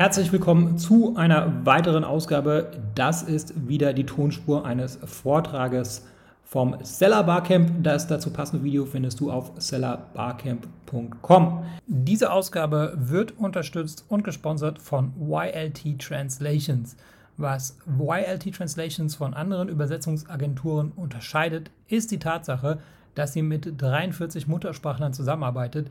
Herzlich willkommen zu einer weiteren Ausgabe. Das ist wieder die Tonspur eines Vortrages vom Seller Barcamp. Das dazu passende Video findest du auf sellerbarcamp.com. Diese Ausgabe wird unterstützt und gesponsert von YLT Translations. Was YLT Translations von anderen Übersetzungsagenturen unterscheidet, ist die Tatsache, dass sie mit 43 Muttersprachlern zusammenarbeitet,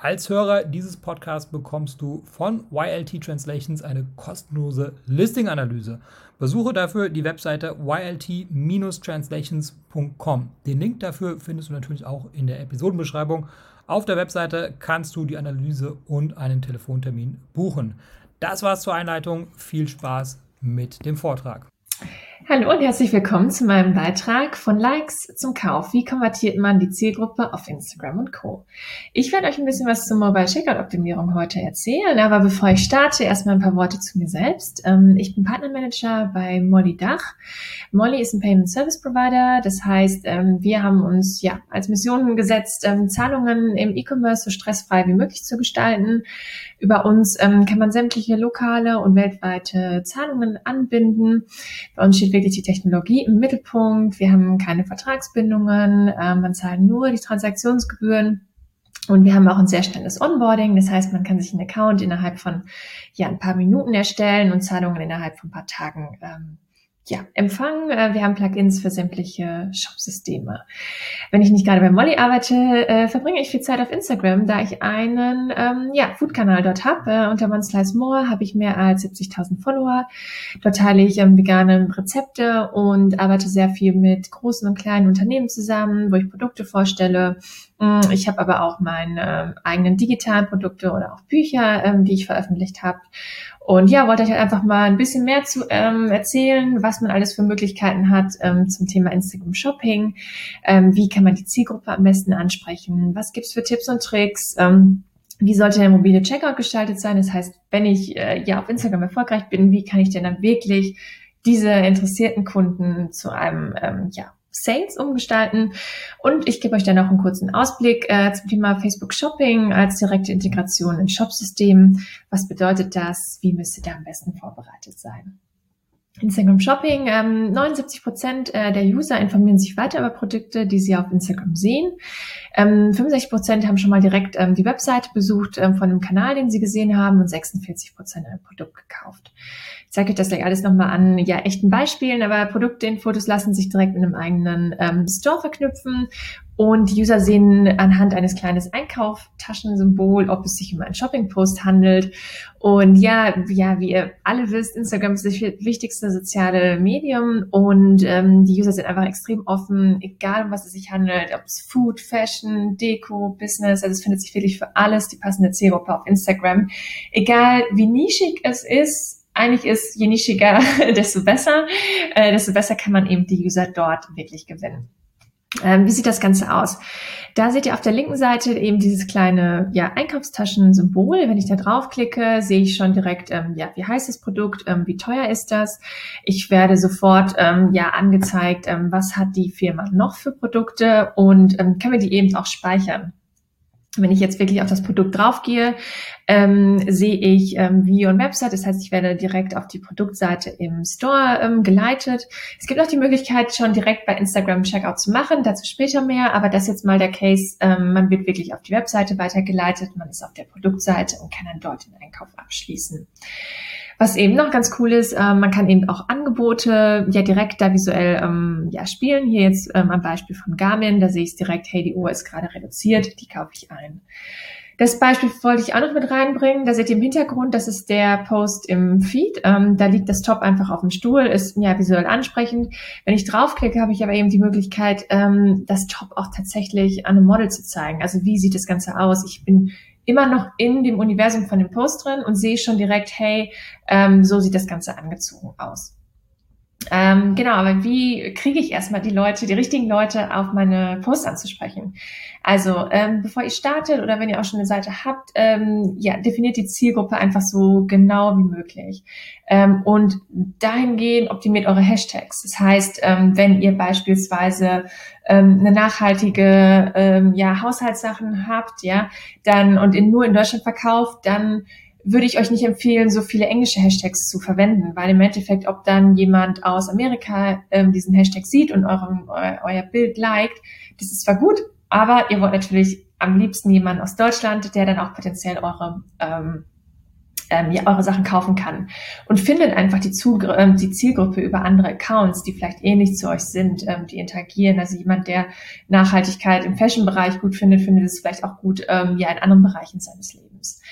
Als Hörer dieses Podcasts bekommst du von YLT Translations eine kostenlose Listing-Analyse. Besuche dafür die Webseite ylt-translations.com. Den Link dafür findest du natürlich auch in der Episodenbeschreibung. Auf der Webseite kannst du die Analyse und einen Telefontermin buchen. Das war's zur Einleitung. Viel Spaß mit dem Vortrag. Hallo und herzlich willkommen zu meinem Beitrag von Likes zum Kauf. Wie konvertiert man die Zielgruppe auf Instagram und Co. Ich werde euch ein bisschen was zur Mobile Checkout Optimierung heute erzählen, aber bevor ich starte, erstmal ein paar Worte zu mir selbst. Ähm, ich bin Partnermanager bei Molly Dach. Molly ist ein Payment Service Provider, das heißt, ähm, wir haben uns ja als Mission gesetzt, ähm, Zahlungen im E-Commerce so stressfrei wie möglich zu gestalten. Über uns kann man sämtliche lokale und weltweite Zahlungen anbinden. Bei uns steht wirklich die Technologie im Mittelpunkt. Wir haben keine Vertragsbindungen, äh, man zahlt nur die Transaktionsgebühren. Und wir haben auch ein sehr schnelles Onboarding. Das heißt, man kann sich einen Account innerhalb von ja, ein paar Minuten erstellen und Zahlungen innerhalb von ein paar Tagen ähm, ja, empfangen. Äh, wir haben Plugins für sämtliche Shop-Systeme. Wenn ich nicht gerade bei Molly arbeite, äh, verbringe ich viel Zeit auf Instagram, da ich einen ähm, ja, Food-Kanal dort habe. Äh, unter One Slice More habe ich mehr als 70.000 Follower. Dort teile ich ähm, vegane Rezepte und arbeite sehr viel mit großen und kleinen Unternehmen zusammen, wo ich Produkte vorstelle. Mm, ich habe aber auch meine äh, eigenen digitalen Produkte oder auch Bücher, ähm, die ich veröffentlicht habe. Und ja, wollte euch halt einfach mal ein bisschen mehr zu ähm, erzählen, was man alles für Möglichkeiten hat ähm, zum Thema Instagram Shopping. Ähm, wie kann man die Zielgruppe am besten ansprechen? Was gibt's für Tipps und Tricks? Ähm, wie sollte der mobile Checkout gestaltet sein? Das heißt, wenn ich äh, ja auf Instagram erfolgreich bin, wie kann ich denn dann wirklich diese interessierten Kunden zu einem ähm, ja, Sales umgestalten. Und ich gebe euch dann auch einen kurzen Ausblick äh, zum Thema Facebook Shopping als direkte Integration in Shopsystem. Was bedeutet das? Wie müsst ihr da am besten vorbereitet sein? Instagram Shopping. Ähm, 79 Prozent äh, der User informieren sich weiter über Produkte, die sie auf Instagram sehen. Ähm, 65 Prozent haben schon mal direkt ähm, die Webseite besucht ähm, von einem Kanal, den sie gesehen haben und 46 Prozent ein Produkt gekauft. Ich zeige euch das gleich alles nochmal an ja, echten Beispielen, aber Produktinfotos lassen sich direkt mit einem eigenen ähm, Store verknüpfen und die User sehen anhand eines kleinen Einkauftaschensymbol, ob es sich um einen Shopping-Post handelt. Und ja, ja, wie ihr alle wisst, Instagram ist das wichtigste soziale Medium und ähm, die User sind einfach extrem offen, egal um was es sich handelt, ob es Food, Fashion, Deko, Business, also es findet sich wirklich für alles die passende Zielgruppe auf Instagram. Egal wie nischig es ist, eigentlich ist, je nischiger, desto besser, äh, desto besser kann man eben die User dort wirklich gewinnen. Ähm, wie sieht das Ganze aus? Da seht ihr auf der linken Seite eben dieses kleine ja, Einkaufstaschen-Symbol. Wenn ich da draufklicke, sehe ich schon direkt, ähm, ja, wie heißt das Produkt, ähm, wie teuer ist das. Ich werde sofort ähm, ja angezeigt, ähm, was hat die Firma noch für Produkte und ähm, können wir die eben auch speichern. Wenn ich jetzt wirklich auf das Produkt draufgehe, ähm, sehe ich ähm, Video und Website. Das heißt, ich werde direkt auf die Produktseite im Store ähm, geleitet. Es gibt auch die Möglichkeit, schon direkt bei Instagram Checkout zu machen. Dazu später mehr. Aber das ist jetzt mal der Case. Ähm, man wird wirklich auf die Webseite weitergeleitet. Man ist auf der Produktseite und kann dann dort den Einkauf abschließen. Was eben noch ganz cool ist, äh, man kann eben auch Angebote ja direkt da visuell ähm, ja spielen. Hier jetzt ähm, am Beispiel von Garmin, da sehe ich es direkt, hey, die Uhr ist gerade reduziert, die kaufe ich ein. Das Beispiel wollte ich auch noch mit reinbringen. Da seht ihr im Hintergrund, das ist der Post im Feed. Ähm, da liegt das Top einfach auf dem Stuhl, ist ja visuell ansprechend. Wenn ich draufklicke, habe ich aber eben die Möglichkeit, ähm, das Top auch tatsächlich an einem Model zu zeigen. Also wie sieht das Ganze aus? Ich bin immer noch in dem Universum von dem Post drin und sehe schon direkt, hey, ähm, so sieht das Ganze angezogen aus. Ähm, genau, aber wie kriege ich erstmal die Leute, die richtigen Leute auf meine Posts anzusprechen? Also, ähm, bevor ihr startet oder wenn ihr auch schon eine Seite habt, ähm, ja, definiert die Zielgruppe einfach so genau wie möglich. Ähm, und dahingehend optimiert eure Hashtags. Das heißt, ähm, wenn ihr beispielsweise ähm, eine nachhaltige ja, Haushaltssachen habt, ja, dann und in, nur in Deutschland verkauft, dann würde ich euch nicht empfehlen, so viele englische Hashtags zu verwenden, weil im Endeffekt, ob dann jemand aus Amerika ähm, diesen Hashtag sieht und eurem, eu, euer Bild liked, das ist zwar gut, aber ihr wollt natürlich am liebsten jemanden aus Deutschland, der dann auch potenziell eure ähm, ähm, ja, eure Sachen kaufen kann. Und findet einfach die, Zug ähm, die Zielgruppe über andere Accounts, die vielleicht ähnlich zu euch sind, ähm, die interagieren. Also jemand, der Nachhaltigkeit im Fashion-Bereich gut findet, findet es vielleicht auch gut ähm, ja in anderen Bereichen seines Lebens.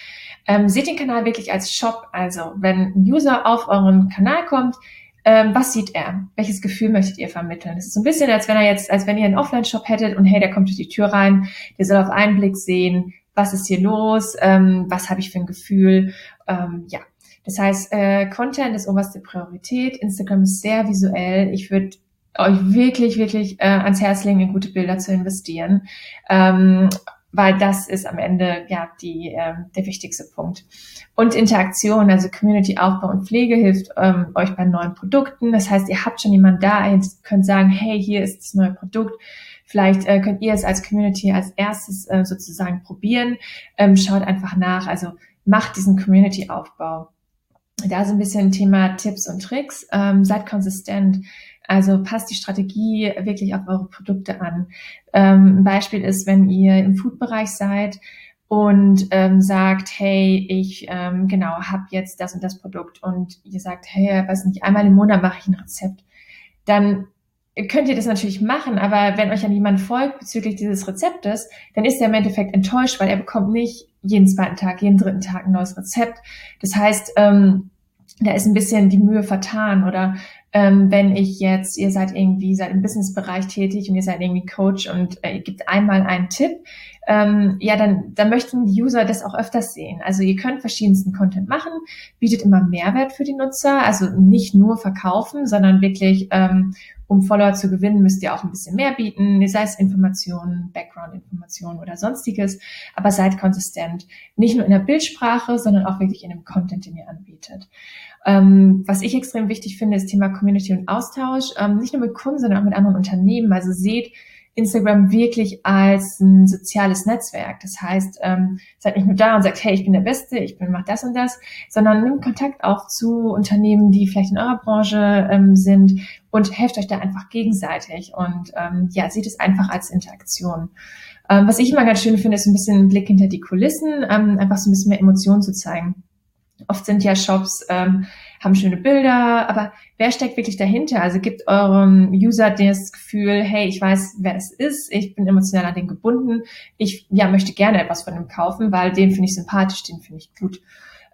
Ähm, seht den Kanal wirklich als Shop. Also wenn ein User auf euren Kanal kommt, ähm, was sieht er? Welches Gefühl möchtet ihr vermitteln? Es ist so ein bisschen, als wenn er jetzt, als wenn ihr einen Offline-Shop hättet und hey, der kommt durch die Tür rein, der soll auf einen Blick sehen, was ist hier los, ähm, was habe ich für ein Gefühl. Ähm, ja, das heißt, äh, Content ist oberste Priorität. Instagram ist sehr visuell. Ich würde euch wirklich, wirklich äh, ans Herz legen, in gute Bilder zu investieren. Ähm, weil das ist am Ende ja die, äh, der wichtigste Punkt. Und Interaktion, also Community-Aufbau und Pflege hilft ähm, euch bei neuen Produkten. Das heißt, ihr habt schon jemanden da, ihr könnt sagen, hey, hier ist das neue Produkt. Vielleicht äh, könnt ihr es als Community als erstes äh, sozusagen probieren. Ähm, schaut einfach nach, also macht diesen Community-Aufbau. Da ist ein bisschen Thema Tipps und Tricks. Ähm, seid konsistent. Also passt die Strategie wirklich auf eure Produkte an. Ähm, ein Beispiel ist, wenn ihr im Food-Bereich seid und ähm, sagt, hey, ich ähm, genau habe jetzt das und das Produkt und ihr sagt, hey, weiß nicht, einmal im Monat mache ich ein Rezept, dann könnt ihr das natürlich machen, aber wenn euch dann jemand folgt bezüglich dieses Rezeptes, dann ist er im Endeffekt enttäuscht, weil er bekommt nicht jeden zweiten Tag, jeden dritten Tag ein neues Rezept. Das heißt, ähm, da ist ein bisschen die Mühe vertan oder ähm, wenn ich jetzt, ihr seid irgendwie, seid im Businessbereich tätig und ihr seid irgendwie Coach und äh, ihr gebt einmal einen Tipp, ähm, ja, dann, dann möchten die User das auch öfters sehen. Also ihr könnt verschiedensten Content machen, bietet immer Mehrwert für die Nutzer, also nicht nur verkaufen, sondern wirklich, ähm, um Follower zu gewinnen, müsst ihr auch ein bisschen mehr bieten, sei es Informationen, Background-Informationen oder sonstiges, aber seid konsistent. Nicht nur in der Bildsprache, sondern auch wirklich in dem Content, den ihr anbietet. Ähm, was ich extrem wichtig finde, ist Thema Community und Austausch, ähm, nicht nur mit Kunden, sondern auch mit anderen Unternehmen. Also seht Instagram wirklich als ein soziales Netzwerk. Das heißt, ähm, seid nicht nur da und sagt, hey, ich bin der Beste, ich bin mach das und das, sondern nimmt Kontakt auch zu Unternehmen, die vielleicht in eurer Branche ähm, sind und helft euch da einfach gegenseitig und ähm, ja, seht es einfach als Interaktion. Ähm, was ich immer ganz schön finde, ist ein bisschen ein Blick hinter die Kulissen, ähm, einfach so ein bisschen mehr Emotionen zu zeigen. Oft sind ja Shops, ähm, haben schöne Bilder, aber wer steckt wirklich dahinter? Also gibt eurem User das Gefühl, hey, ich weiß, wer das ist, ich bin emotional an den gebunden, ich ja, möchte gerne etwas von ihm kaufen, weil den finde ich sympathisch, den finde ich gut.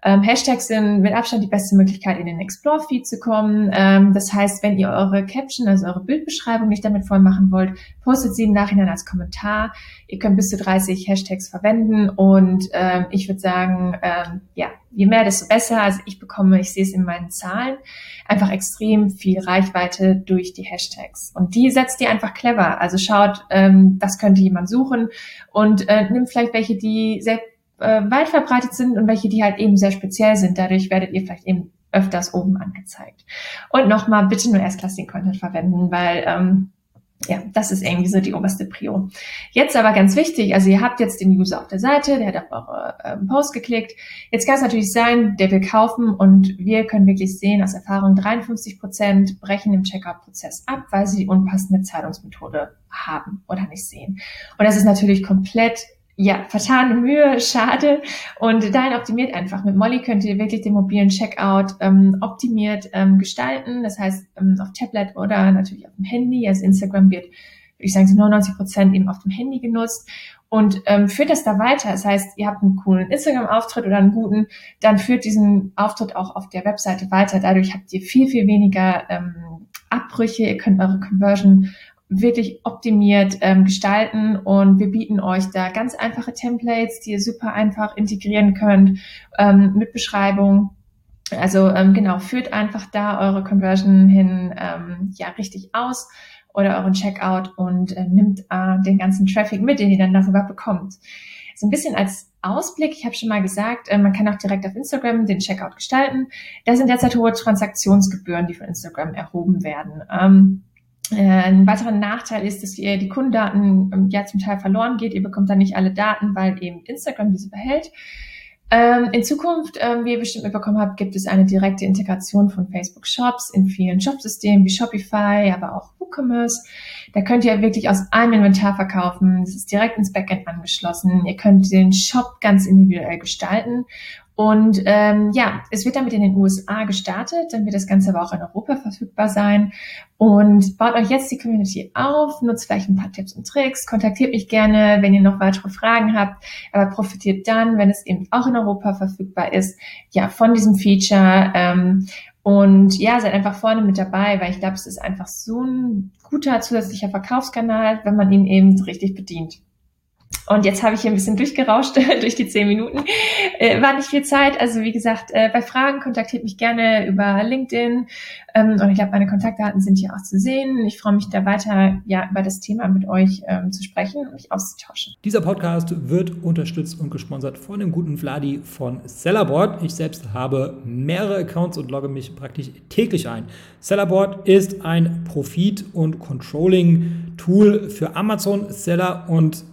Ähm, Hashtags sind mit Abstand die beste Möglichkeit, in den Explore-Feed zu kommen. Ähm, das heißt, wenn ihr eure Caption, also eure Bildbeschreibung nicht damit voll machen wollt, postet sie im Nachhinein als Kommentar. Ihr könnt bis zu 30 Hashtags verwenden und ähm, ich würde sagen, ähm, ja, je mehr, desto besser. Also ich bekomme, ich sehe es in meinen Zahlen, einfach extrem viel Reichweite durch die Hashtags. Und die setzt ihr einfach clever. Also schaut, ähm, was könnte jemand suchen und äh, nimmt vielleicht welche, die sehr äh, weit verbreitet sind und welche, die halt eben sehr speziell sind. Dadurch werdet ihr vielleicht eben öfters oben angezeigt. Und nochmal, bitte nur erstklassigen Content verwenden, weil ähm, ja, das ist irgendwie so die oberste Prio. Jetzt aber ganz wichtig, also ihr habt jetzt den User auf der Seite, der hat auf eure ähm, Post geklickt. Jetzt kann es natürlich sein, der will kaufen und wir können wirklich sehen aus Erfahrung, 53 Prozent brechen im Checkout-Prozess ab, weil sie die unpassende Zahlungsmethode haben oder nicht sehen. Und das ist natürlich komplett ja, vertane Mühe, schade. Und dahin optimiert einfach. Mit Molly könnt ihr wirklich den mobilen Checkout ähm, optimiert ähm, gestalten. Das heißt, ähm, auf Tablet oder natürlich auf dem Handy. Also Instagram wird, würde ich sagen, zu 99 Prozent eben auf dem Handy genutzt. Und ähm, führt das da weiter. Das heißt, ihr habt einen coolen Instagram-Auftritt oder einen guten, dann führt diesen Auftritt auch auf der Webseite weiter. Dadurch habt ihr viel, viel weniger ähm, Abbrüche. Ihr könnt eure Conversion wirklich optimiert ähm, gestalten und wir bieten euch da ganz einfache Templates, die ihr super einfach integrieren könnt ähm, mit Beschreibung Also ähm, genau, führt einfach da eure Conversion hin ähm, ja richtig aus oder euren Checkout und äh, nimmt äh, den ganzen Traffic mit, den ihr dann darüber bekommt. So ein bisschen als Ausblick, ich habe schon mal gesagt, äh, man kann auch direkt auf Instagram den Checkout gestalten. Da sind derzeit hohe Transaktionsgebühren, die von Instagram erhoben werden. Ähm, äh, ein weiterer Nachteil ist, dass ihr die Kundendaten ähm, ja zum Teil verloren geht. Ihr bekommt dann nicht alle Daten, weil eben Instagram diese behält. Ähm, in Zukunft, ähm, wie ihr bestimmt mitbekommen habt, gibt es eine direkte Integration von Facebook Shops in vielen Shopsystemen wie Shopify, aber auch WooCommerce. Da könnt ihr wirklich aus einem Inventar verkaufen. Das ist direkt ins Backend angeschlossen. Ihr könnt den Shop ganz individuell gestalten und ähm, ja, es wird damit in den USA gestartet, dann wird das Ganze aber auch in Europa verfügbar sein. Und baut euch jetzt die Community auf, nutzt vielleicht ein paar Tipps und Tricks, kontaktiert mich gerne, wenn ihr noch weitere Fragen habt, aber profitiert dann, wenn es eben auch in Europa verfügbar ist, ja, von diesem Feature. Ähm, und ja, seid einfach vorne mit dabei, weil ich glaube, es ist einfach so ein guter zusätzlicher Verkaufskanal, wenn man ihn eben richtig bedient. Und jetzt habe ich hier ein bisschen durchgerauscht durch die zehn Minuten. Äh, war nicht viel Zeit. Also wie gesagt, äh, bei Fragen kontaktiert mich gerne über LinkedIn. Ähm, und ich glaube, meine Kontaktdaten sind hier auch zu sehen. Ich freue mich da weiter, ja, über das Thema mit euch ähm, zu sprechen und mich auszutauschen. Dieser Podcast wird unterstützt und gesponsert von dem guten Vladi von Sellerboard. Ich selbst habe mehrere Accounts und logge mich praktisch täglich ein. Sellerboard ist ein Profit- und Controlling-Tool für Amazon-Seller und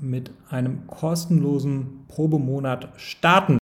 mit einem kostenlosen Probemonat starten.